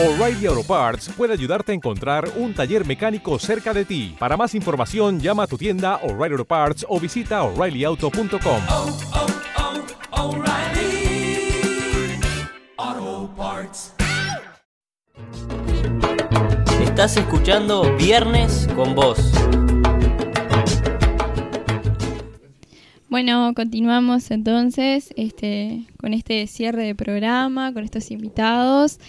O'Reilly Auto Parts puede ayudarte a encontrar un taller mecánico cerca de ti. Para más información, llama a tu tienda O'Reilly Auto Parts o visita oreillyauto.com. oh, oh, Parts. Estás escuchando Viernes con Vos. Bueno, continuamos entonces este, con este cierre de programa, con estos invitados.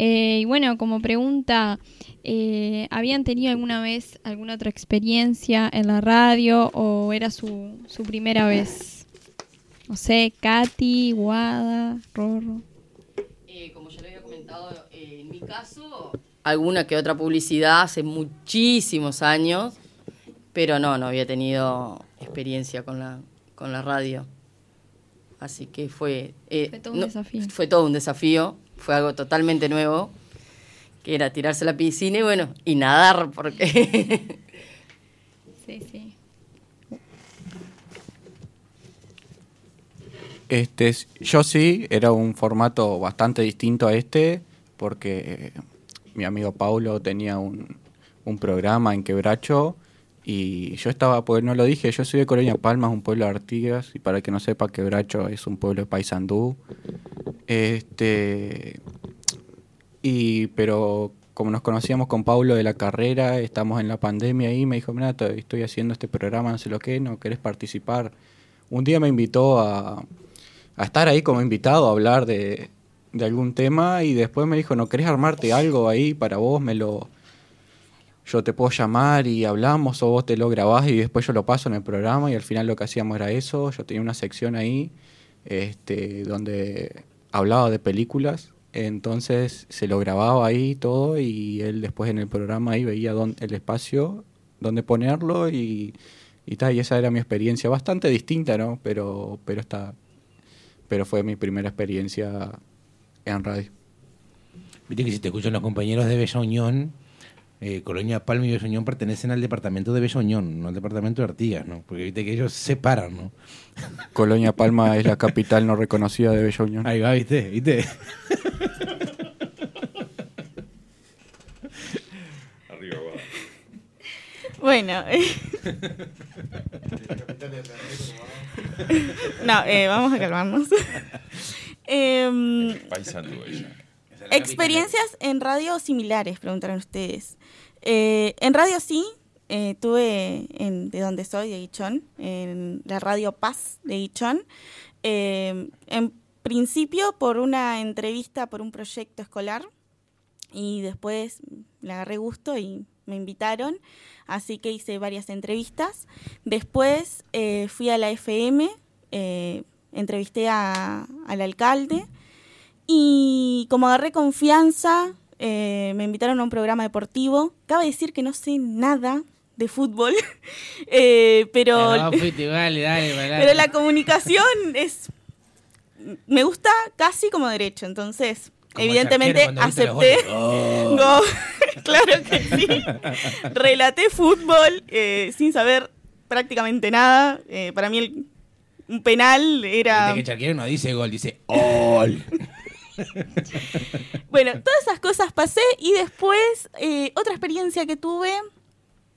Eh, y bueno, como pregunta, eh, ¿habían tenido alguna vez alguna otra experiencia en la radio o era su, su primera vez? No sé, Katy, Guada, Rorro. Eh, como ya lo había comentado, eh, en mi caso, alguna que otra publicidad hace muchísimos años, pero no, no había tenido experiencia con la, con la radio. Así que fue... eh, Fue todo un no, desafío. Fue todo un desafío, fue algo totalmente nuevo, que era tirarse a la piscina y bueno, y nadar, porque... Sí, sí. Este, yo sí, era un formato bastante distinto a este, porque eh, mi amigo Paulo tenía un, un programa en Quebracho y yo estaba, pues no lo dije, yo soy de Colonia Palmas, un pueblo de Artigas, y para el que no sepa, Quebracho es un pueblo de Paysandú. Este, y, pero como nos conocíamos con Paulo de la carrera, estamos en la pandemia y me dijo, mira, to- estoy haciendo este programa, no sé lo que, ¿no querés participar? Un día me invitó a, a estar ahí como invitado a hablar de, de algún tema y después me dijo, ¿no querés armarte algo ahí para vos? Me lo... Yo te puedo llamar y hablamos o vos te lo grabás y después yo lo paso en el programa y al final lo que hacíamos era eso. Yo tenía una sección ahí este, donde hablaba de películas, entonces se lo grababa ahí todo y él después en el programa ahí veía dónde- el espacio donde ponerlo y, y tal, y esa era mi experiencia, bastante distinta, ¿no? Pero, pero está, pero fue mi primera experiencia en radio. Viste que si te escuchan los compañeros de Bella Unión, eh, Colonia Palma y Unión pertenecen al departamento de Unión, no al departamento de Artigas, ¿no? Porque viste que ellos se separan, ¿no? Colonia Palma es la capital no reconocida de Unión. Ahí va, viste, viste. Bueno. no, eh, vamos a calmarnos. Em, Paisandú ella. Experiencias en radio similares, preguntaron ustedes. Eh, en radio sí, eh, tuve en, de donde soy, de Ichón, en la radio Paz de Ichón. Eh, en principio por una entrevista por un proyecto escolar y después le agarré gusto y me invitaron, así que hice varias entrevistas. Después eh, fui a la FM, eh, entrevisté a- al alcalde y como agarré confianza, eh, me invitaron a un programa deportivo. Cabe decir que no sé nada de fútbol, eh, pero, dale, dale, pero la comunicación es... Me gusta casi como derecho, entonces Como evidentemente acepté. Oh. Go- claro que sí. Relaté fútbol eh, sin saber prácticamente nada. Eh, para mí el, un penal era... Viste que Charquero no dice gol, dice gol. Bueno, todas esas cosas pasé y después eh, otra experiencia que tuve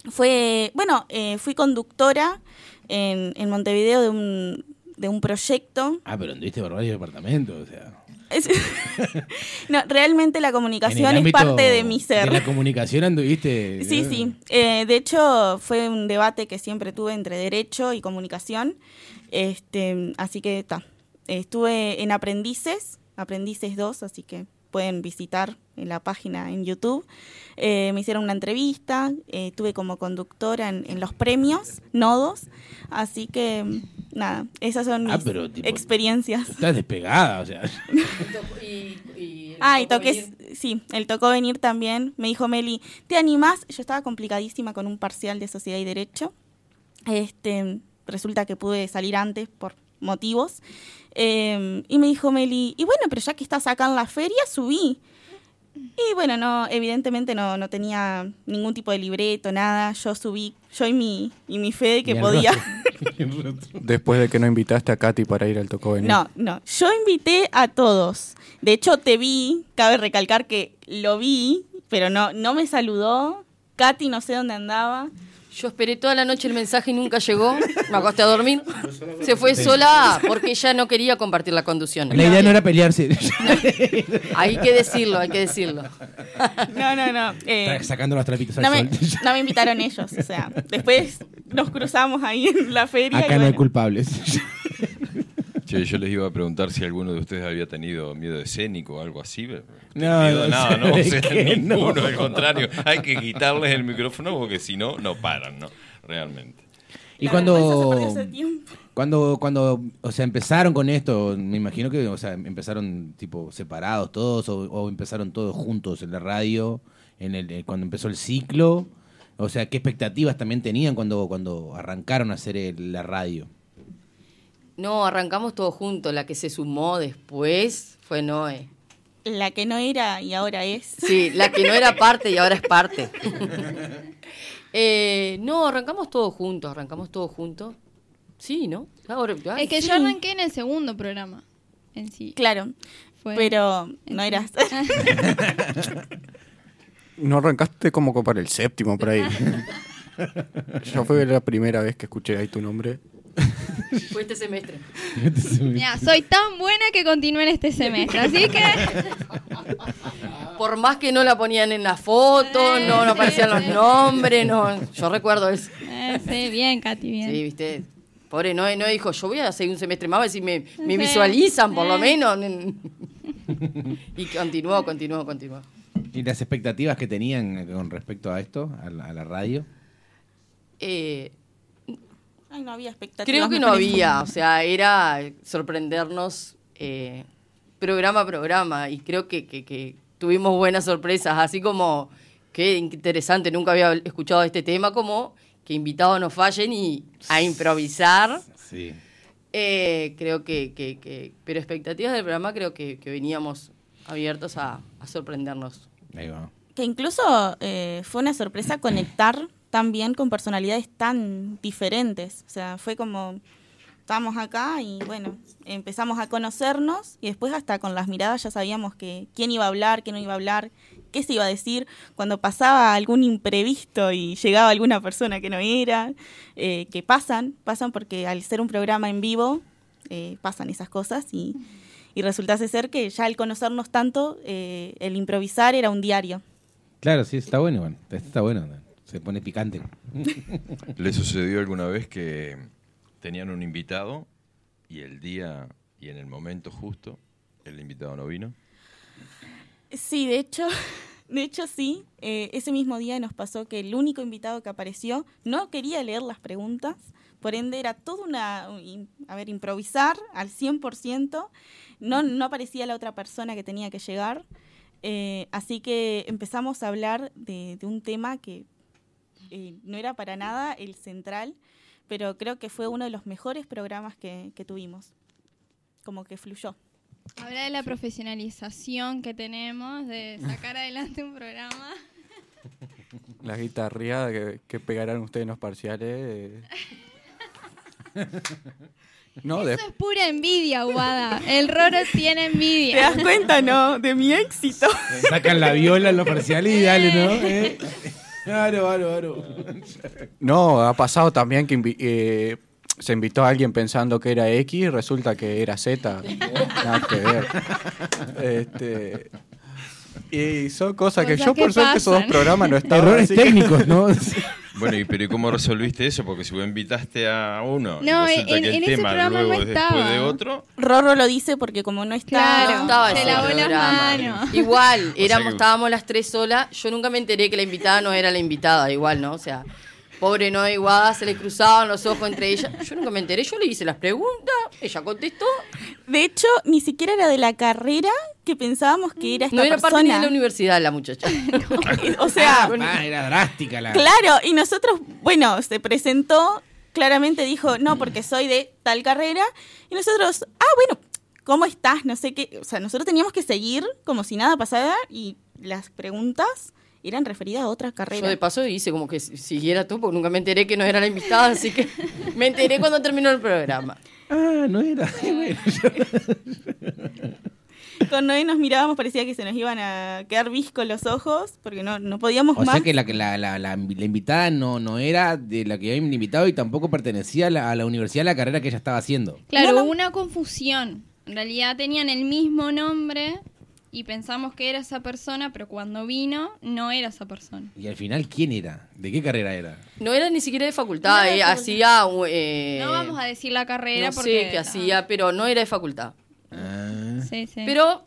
fue, bueno, eh, fui conductora en, en Montevideo de un, de un proyecto. Ah, pero anduviste por varios departamentos, o sea. No, realmente la comunicación es parte de mi ser. De la comunicación anduviste. Sí, sí. Eh, de hecho, fue un debate que siempre tuve entre derecho y comunicación. Este, así que ta. Estuve en Aprendices, Aprendices 2, así que pueden visitar en la página en YouTube. Eh, me hicieron una entrevista, eh, estuve como conductora en, en los premios, nodos. Así que, nada, esas son mis Ah, pero, tipo, experiencias. Estás despegada, o sea. y, y Ah, y toqué, sí, él tocó venir también. Me dijo Meli, ¿te animás? Yo estaba complicadísima con un parcial de Sociedad y Derecho. Este, resulta que pude salir antes por motivos. Eh, y me dijo Meli, y bueno, pero ya que estás acá en la feria, subí. Y bueno, no, evidentemente no, no tenía ningún tipo de libreto, nada. Yo subí, yo y mi, y mi fe de que podía. Después de que no invitaste a Katy para ir al Tocó. No, no. Yo invité a todos. De hecho, te vi, cabe recalcar que lo vi, pero no, no me saludó. Katy no sé dónde andaba. Yo esperé toda la noche el mensaje y nunca llegó. Me acosté a dormir. Se fue sola porque ella no quería compartir la conducción. La idea no era pelearse. Hay que decirlo, hay que decirlo. No, no, no. eh, sacando los trapitos al no, me, sol. no me invitaron ellos. O sea, después nos cruzamos ahí en la feria. y Acá no hay culpables. Che, yo les iba a preguntar si alguno de ustedes había tenido miedo escénico o algo así. pero No, miedo no, a nada, ¿no? O ¿sabes sea, ninguno, No. al contrario. Hay que quitarles el micrófono porque si no, no paran, ¿no? Realmente. Y La cuando, cuando, cuando, o sea, empezaron con esto, me imagino que, o sea, empezaron tipo separados todos o, o empezaron todos juntos en la radio, en el, eh, cuando empezó el ciclo. O sea, ¿qué expectativas también tenían cuando, cuando arrancaron a hacer el- la radio? No, arrancamos todos juntos. La que se sumó después fue Noé. La que no era y ahora es. Sí, la que no era parte y ahora es parte. Eh, no, arrancamos todos juntos, arrancamos todos juntos. Sí, ¿no? Ahora, ah, Es que sí. yo arranqué en el segundo programa en sí. Claro. Fue- Pero no eras. No arrancaste como para el séptimo por ahí. Yo fue la primera vez que escuché ahí tu nombre. Fue este semestre. Mira, soy tan buena que continué en este semestre, así que Por más que no la ponían en la foto, Eh, no, no aparecían sí, los sí. nombres, no. Yo recuerdo eso. eh, sí, bien, Katy, bien. Sí, viste. Pobre Noé, Noé dijo, yo voy a seguir un semestre más a ver si me, me Sí. visualizan por lo menos. Y continuó, continuó, continuó. ¿Y las expectativas que tenían con respecto a esto, a la, a la radio? Eh, Ay, no había expectativas. Creo que no había, o sea, era sorprendernos eh, programa a programa y creo que, que- que tuvimos buenas sorpresas, así como qué interesante, nunca había escuchado este tema, como que invitados no fallen y a improvisar. Sí. Eh, creo que, que- que- pero expectativas del programa creo que, que veníamos abiertos a, a sorprendernos. Ahí va. Que incluso eh, fue una sorpresa conectar también con personalidades tan diferentes. O sea, fue como, estábamos acá y bueno, empezamos a conocernos y después hasta con las miradas ya sabíamos que quién iba a hablar, quién no iba a hablar, qué se iba a decir. Cuando pasaba algún imprevisto y llegaba alguna persona que no era, eh, que pasan, pasan porque al ser un programa en vivo eh, pasan esas cosas y, y resultase ser que ya al conocernos tanto, eh, el improvisar era un diario. Claro, sí, está bueno, bueno. Está bueno. Se pone picante. ¿Les sucedió alguna vez que tenían un invitado y el día y en el momento justo el invitado no vino? Sí, de hecho, de hecho sí. Eh, ese mismo día nos pasó que el único invitado que apareció no quería leer las preguntas, por ende era todo una, un- a ver, improvisar al 100%. No, no aparecía la otra persona que tenía que llegar. Eh, así que empezamos a hablar de, de un tema que eh, no era para nada el central, pero creo que fue uno de los mejores programas que, que tuvimos. Como que fluyó. Habla de la profesionalización que tenemos de sacar adelante un programa. La guitarreada que, que pegarán ustedes en los parciales. eh. No, de- Eso es pura envidia, Guada. El Roro tiene ¿Te envidia. das cuenta, no? De mi éxito. Sacan la viola en los parciales y dale, ¿no? ¿Eh? Claro, claro, claro. no, ha pasado también que eh, se invitó a alguien pensando que era X y resulta que era Z. Nada que ver. Este, y son cosas que yo, que por suerte, esos dos programas no estaban. Errores que- técnicos, ¿no? Bueno, y, pero ¿y cómo resolviste eso? Porque si vos invitaste a uno y No, resulta en- que el en ese tema programa luego no es después estaba. de otro, Rorro lo dice porque como no está... Claro. No estaba se ese lavó las programa. manos. Igual, éramos, que- estábamos las tres solas. Yo nunca me enteré que la invitada no era la invitada, igual, ¿no? O sea, pobre no igual, se le cruzaban los ojos entre ellas. Yo nunca me enteré, yo le hice las preguntas, ella contestó. De hecho, ni siquiera era de la carrera que pensábamos que era esta No era parte ni persona. de la universidad la muchacha. o sea, Ah, era drástica la. claro, y nosotros, bueno, se presentó, claramente dijo, no, porque soy de tal carrera, y nosotros, ah, bueno, ¿cómo estás? No sé qué, o sea, nosotros teníamos que seguir como si nada pasara, y las preguntas eran referidas a otras Yo carreras. de paso hice como que si- siguiera tú, porque nunca me enteré que no era la invitada, así que me enteré cuando terminó el programa. Ah, no era. Bueno, Con Noé nos mirábamos, parecía que se nos iban a quedar viscos los ojos, porque no, no podíamos O más. sea que la, la, la, la, la invitada no, no era de la que habían invitado y tampoco pertenecía a la, a la universidad, a la carrera que ella estaba haciendo. Claro, No, una confusión. En realidad tenían el mismo nombre y pensamos que era esa persona, pero cuando vino no era esa persona. Y al final, ¿quién era? ¿De qué carrera era? No era ni siquiera de facultad, No eh, facultad. hacía... eh, no vamos a decir la carrera no porque... sé qué hacía, pero no era de facultad. Ah, Sí, sí. Pero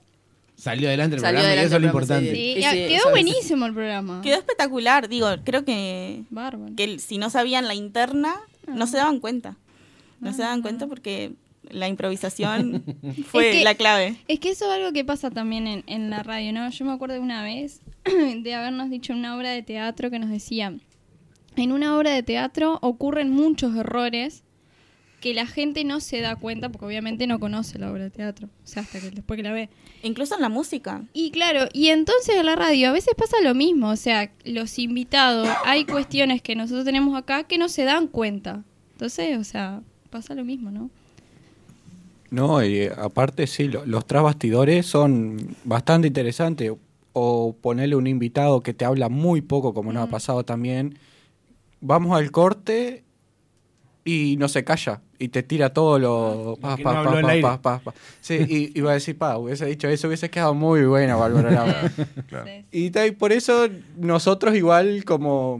salió adelante el Salió programa y adelante eso es lo importante. Sí, quedó buenísimo el programa. Quedó espectacular, digo, creo que, Bárbaro. que si no sabían la interna, no se daban cuenta. No se Ah. daban cuenta porque la improvisación fue Es que- la clave. Es que eso es algo que pasa también en, en la radio, ¿no? Yo me acuerdo de una vez de habernos dicho en una obra de teatro que nos decía, en una obra de teatro ocurren muchos errores que la gente no se da cuenta porque obviamente no conoce la obra de teatro, o sea, hasta que después que la ve. Incluso en la música. Y claro, y entonces en la radio a veces pasa lo mismo, o sea, los invitados, hay cuestiones que nosotros tenemos acá que no se dan cuenta. Entonces, o sea, pasa lo mismo, ¿no? No, y eh, aparte sí, lo- los tras bastidores son bastante interesantes. O ponerle un invitado que te habla muy poco, como nos ha pasado también. Vamos al corte y no se calla. Y te tira todo lo... pa, que pa, no pa, pa, pa, pa, pa. Sí, y iba a decir, pa, hubiese dicho eso, hubiese quedado muy buena el programa. Claro. Y y por eso nosotros igual como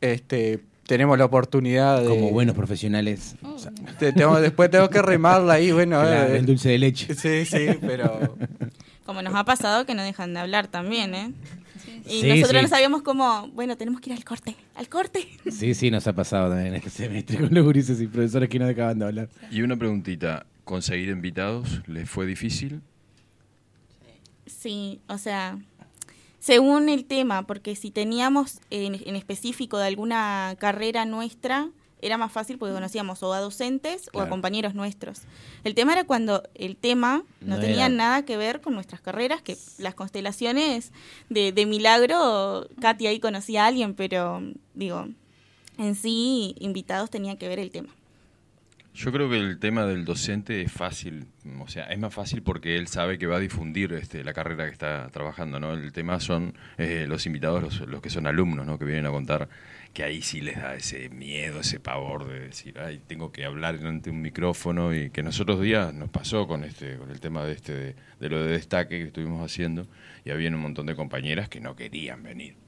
este tenemos la oportunidad de... Como buenos profesionales. Oh, te- tengo- después tengo que remarla ahí, bueno, Claro, eh, el dulce de leche. Sí, sí, pero... Como nos ha pasado que no dejan de hablar también, ¿eh? Y Sí, nosotros sí. no sabíamos cómo, bueno, tenemos que ir al corte, al corte. Sí, sí, nos ha pasado también este semestre con los gurises y profesores que no acaban de hablar. Y una preguntita, ¿conseguir invitados les fue difícil? Sí, o sea, según el tema, porque si teníamos en, en específico de alguna carrera nuestra, era más fácil porque conocíamos o a docentes o a compañeros nuestros. El tema era cuando el tema no, No tenía era- nada que ver con nuestras carreras, que las constelaciones de, de milagro, Katy ahí conocía a alguien, pero digo, en sí, invitados tenía que ver el tema. Yo creo que el tema del docente es fácil, o sea, es más fácil porque él sabe que va a difundir este, la carrera que está trabajando, ¿no? El tema son eh, los invitados, los, los que son alumnos, ¿no? Que vienen a contar que ahí sí les da ese miedo, ese pavor de decir, ay, tengo que hablar ante un micrófono y que nosotros días nos pasó con este, con el tema de este, de, de lo de destaque que estuvimos haciendo y había un montón de compañeras que no querían venir.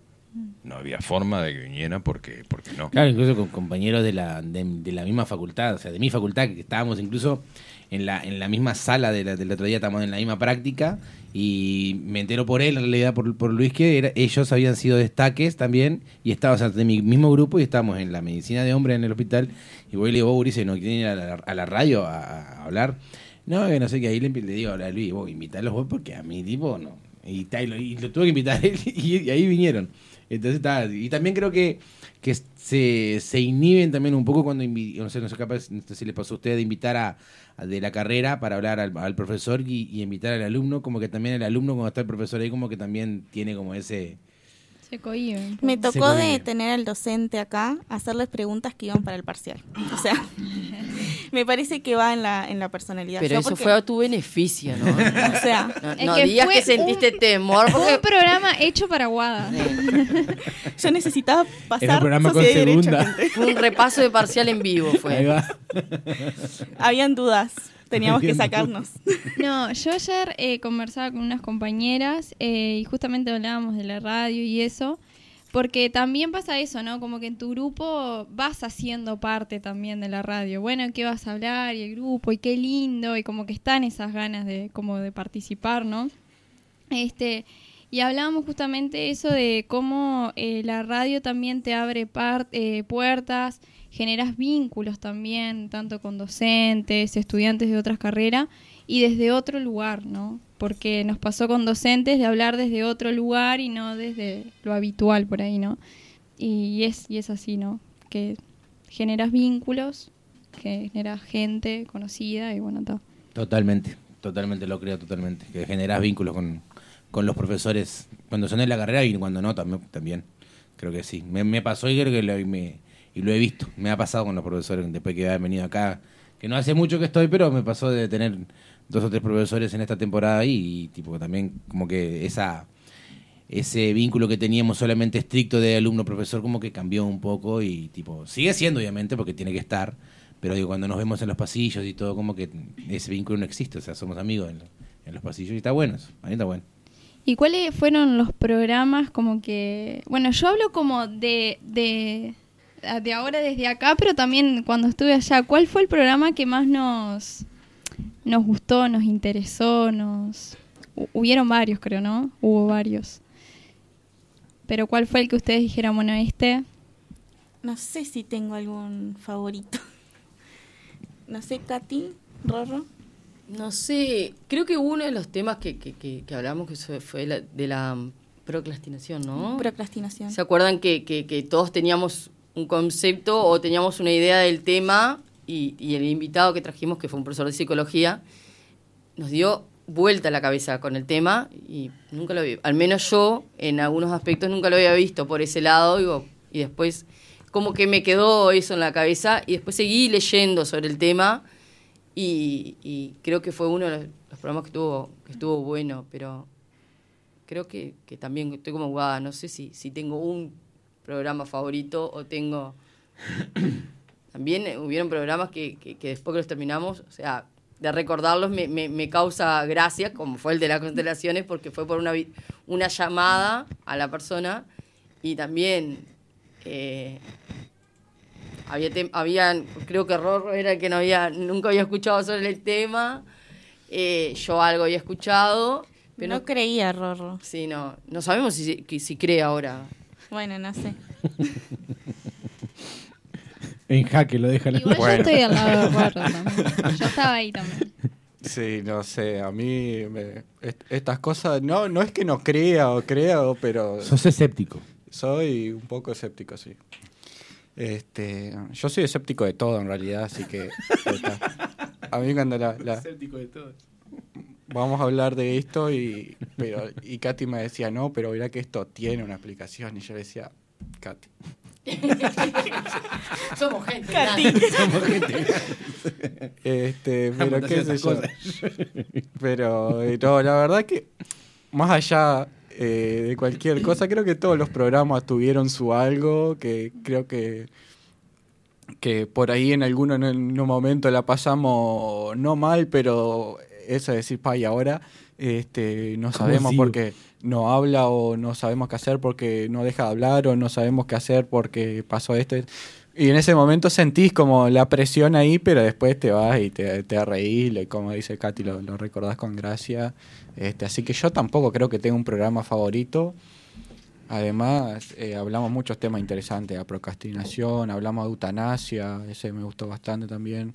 No había forma de que vinieran porque, porque no. Claro, incluso con compañeros de la, de, la misma facultad, o sea, de mi facultad, que estábamos incluso en la, en la misma sala de la- del otro día, estábamos en la misma práctica, y me entero por él, en realidad por, por Luis, que era- ellos habían sido destaques también, y estábamos o de mi mismo grupo, y estábamos en la medicina de hombre en el hospital, y voy y le digo, Ulises, ¿no quieren ir a la, radio a, hablar? No, que no sé qué, ahí le, le digo a Luis, invitarlos vos, porque a mi tipo no. Y, lo, y lo tuve que invitar él, y ahí vinieron. Entonces está, y también creo que, que se, se inhiben también un poco cuando, no sé, no sé, capaz, no sé si le pasó a usted de invitar a, a de la carrera para hablar al, al profesor y, y invitar al alumno, como que también el alumno cuando está el profesor ahí como que también tiene como ese... Se cohibe. Me Se tocó de convive. tener al docente acá, hacerles preguntas que iban para el parcial. O sea, me parece que va en la, en la personalidad. Pero Yo eso porque- fue a tu beneficio, ¿no? O sea, No, no que digas que sentiste un- temor Un porque programa hecho para Guada. yo necesitaba pasar Era un programa con segunda. fue un repaso de parcial en vivo. Ahí Fue. va. Habían dudas, teníamos que sacarnos. No, yo ayer eh, conversaba con unas compañeras eh, y justamente hablábamos de la radio y eso, porque también pasa eso, ¿no? Como que en tu grupo vas haciendo parte también de la radio. Bueno, ¿qué vas a hablar? Y el grupo, y qué lindo, y como que están esas ganas de, como de participar, ¿no? Este, y hablábamos justamente eso de cómo eh, la radio también te abre eh, puertas, generas vínculos también, tanto con docentes, estudiantes de otras carreras y desde otro lugar, ¿no? Porque nos pasó con docentes de hablar desde otro lugar y no desde lo habitual por ahí, ¿no? Y es, y es así, ¿no? Que generas vínculos, que generas gente conocida y bueno, todo. Totalmente, totalmente lo creo, totalmente. Que generas vínculos con, con los profesores cuando son en la carrera y cuando no también. también. Creo que sí. Me, me pasó y creo que lo, me- y lo he visto. Me ha pasado con los profesores después que he venido acá. Que no hace mucho que estoy, pero me pasó de tener dos o tres profesores en esta temporada y, tipo también como que esa ese vínculo que teníamos solamente estricto de alumno-profesor como que cambió un poco y tipo, sigue siendo obviamente porque tiene que estar, pero digo, cuando nos vemos en los pasillos y todo, como que ese vínculo no existe, o sea, somos amigos en, en los pasillos y está bueno eso, a mí está bueno. ¿Y cuáles fueron los programas como que... Bueno, yo hablo como de, de, de ahora desde acá, pero también cuando estuve allá. ¿Cuál fue el programa que más nos, nos gustó, nos interesó? nos hu- Hubieron varios, creo, ¿no? Hubo varios. Pero ¿cuál fue el que ustedes dijeron, bueno, este? No sé si tengo algún favorito. No sé, Katy, Rorro. No sé, creo que uno de los temas que, que, que, que hablamos que fue- fue la- de la procrastinación, ¿no? Procrastinación. ¿Se acuerdan que, que, que todos teníamos un concepto o teníamos una idea del tema y, el invitado que trajimos, que fue un profesor de psicología, nos dio vuelta la cabeza con el tema y nunca lo había, al menos yo en algunos aspectos nunca lo había visto por ese lado digo, y después como que me quedó eso en la cabeza y después seguí leyendo sobre el tema y, creo que fue uno de los, programas que estuvo, que estuvo bueno, pero creo que, que también estoy como jugada, no sé si, si tengo un programa favorito o tengo... También eh, hubieron programas que, que, que después que los terminamos, o sea, de recordarlos me, me, me causa gracia, como fue el de las constelaciones, porque fue por una, una llamada a la persona y también eh, había, tem- habían, creo que Rorro era el que no había, nunca había escuchado sobre el tema, eh, yo algo había escuchado, pero no creía, Rorro. Sí, no, no sabemos si, si, si cree ahora. Bueno, no sé. En jaque lo dejan. Igual Bueno. yo estoy al lado de también. Yo estaba ahí también. Sí, no sé, a mí me- est- estas cosas, no, no es que no crea o crea, o- pero Sos escéptico. soy un poco escéptico, sí. Este, yo soy escéptico de todo en realidad, así que está. a mí cuando la, la- de todo. vamos a hablar de esto y pero y Katy me decía no, pero verá que esto tiene una aplicación y yo le decía Katy. Somos gente. Katy. grande. Este, pero qué sé yo. Pero eh, no, la verdad que más allá eh, de cualquier cosa, creo que todos los programas tuvieron su algo, que creo que que por ahí en alguno en un momento la pasamos no mal, pero eso de decir, pa, y ahora este, no ¿Cómo sabemos sigo? porque no habla o no sabemos qué hacer porque no deja de hablar o no sabemos qué hacer porque pasó esto. Y en ese momento sentís como la presión ahí, pero después te vas y te, te reís, como dice Katy, lo, lo recordás con gracia. Este, así que yo tampoco creo que tenga un programa favorito. Además, eh, hablamos muchos temas interesantes, la procrastinación, hablamos de eutanasia, ese me gustó bastante también.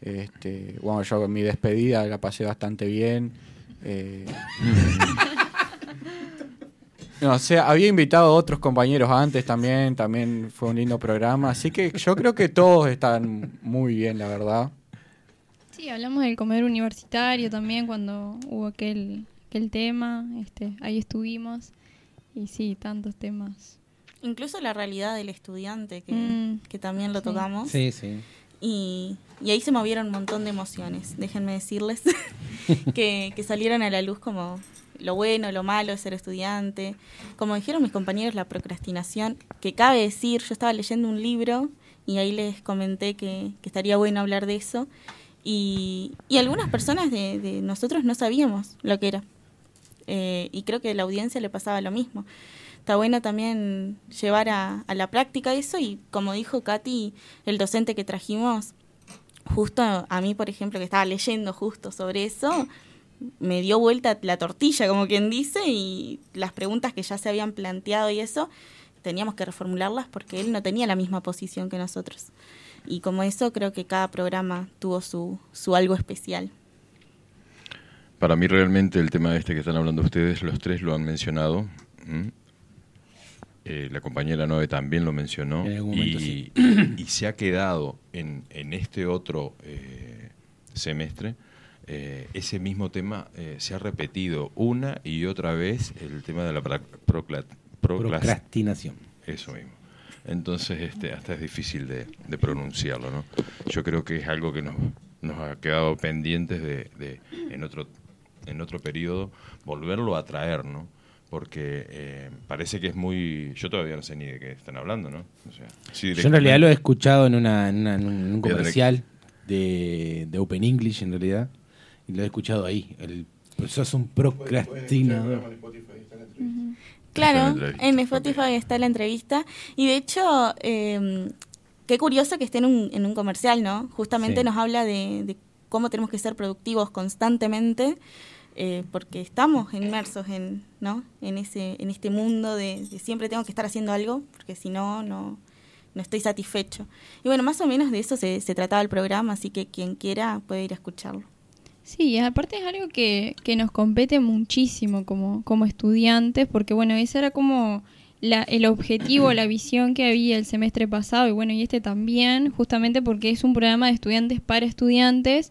Este, bueno, yo mi despedida la pasé bastante bien. Eh, no, o sea, había invitado a otros compañeros antes también, también fue un lindo programa, así que yo creo que todos están muy bien, la verdad. Sí, hablamos del comer universitario también cuando hubo aquel, aquel tema. Este, ahí estuvimos. Y sí, tantos temas. Incluso la realidad del estudiante, que, Mm. que también lo Sí. tocamos. Sí, sí. Y, y ahí se movieron un montón de emociones, déjenme decirles, que, que salieron a la luz como lo bueno, lo malo de ser estudiante. Como dijeron mis compañeros, la procrastinación, que cabe decir, yo estaba leyendo un libro y ahí les comenté que, que estaría bueno hablar de eso. Y, y algunas personas de, de nosotros no sabíamos lo que era. Eh, y creo que a la audiencia le pasaba lo mismo. Está bueno también llevar a, a la práctica eso y como dijo Katy, el docente que trajimos, justo a mí, por ejemplo, que estaba leyendo justo sobre eso, me dio vuelta la tortilla, como quien dice, y las preguntas que ya se habían planteado y eso, teníamos que reformularlas porque él no tenía la misma posición que nosotros. Y como eso, creo que cada programa tuvo su, su algo especial. Para mí realmente el tema este que están hablando ustedes, los tres lo han mencionado. Eh, la compañera Noe también lo mencionó. En algún momento, y, sí. y se ha quedado en, en este otro eh, semestre eh, ese mismo tema eh, se ha repetido una y otra vez el tema de la procla- Procrastinación. Eso mismo. Entonces, este, hasta es difícil de, de pronunciarlo, ¿no? Yo creo que es algo que nos, nos ha quedado pendientes de, de en otro en otro periodo volverlo a traer, ¿no? Porque eh, parece que es muy... Yo todavía no sé ni de qué están hablando, ¿no? O sea, sí, Yo en realidad lo he escuchado en, una, en, una- en un, comercial de, de Open English, en realidad. Y lo he escuchado ahí. El, pues sos un procrastinador. Claro, Está en la entrevista, en Spotify está la entrevista. Y de hecho, eh, qué curioso que esté en un, en un comercial, ¿no? Justamente Sí. nos habla de, de cómo tenemos que ser productivos constantemente, eh, porque estamos inmersos en, ¿no? en, ese, en este mundo de, de siempre tengo que estar haciendo algo, porque si no, no, no estoy satisfecho. Y bueno, más o menos de eso se, se trataba el programa, así que quien quiera puede ir a escucharlo. Sí, aparte es algo que, que nos compete muchísimo como, como estudiantes, porque bueno, ese era como la, el objetivo, la visión que había el semestre pasado, y bueno, y este también, justamente porque es un programa de estudiantes para estudiantes,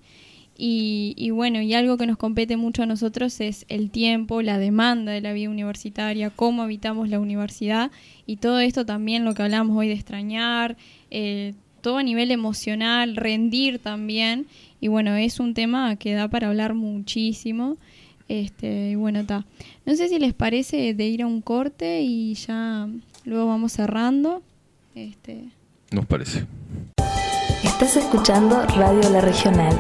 y, y bueno, y algo que nos compete mucho a nosotros es el tiempo, la demanda de la vida universitaria, cómo habitamos la universidad, y todo esto también lo que hablamos hoy de extrañar, eh, todo a nivel emocional, rendir también. Y bueno, es un tema que da para hablar muchísimo. Este, y bueno, está. No sé si les parece de ir a un corte y ya luego vamos cerrando. Este, Nos parece. Estás escuchando Radio La Regional.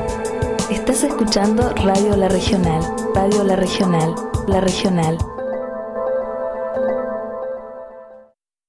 Estás escuchando Radio La Regional. Radio La Regional. La Regional.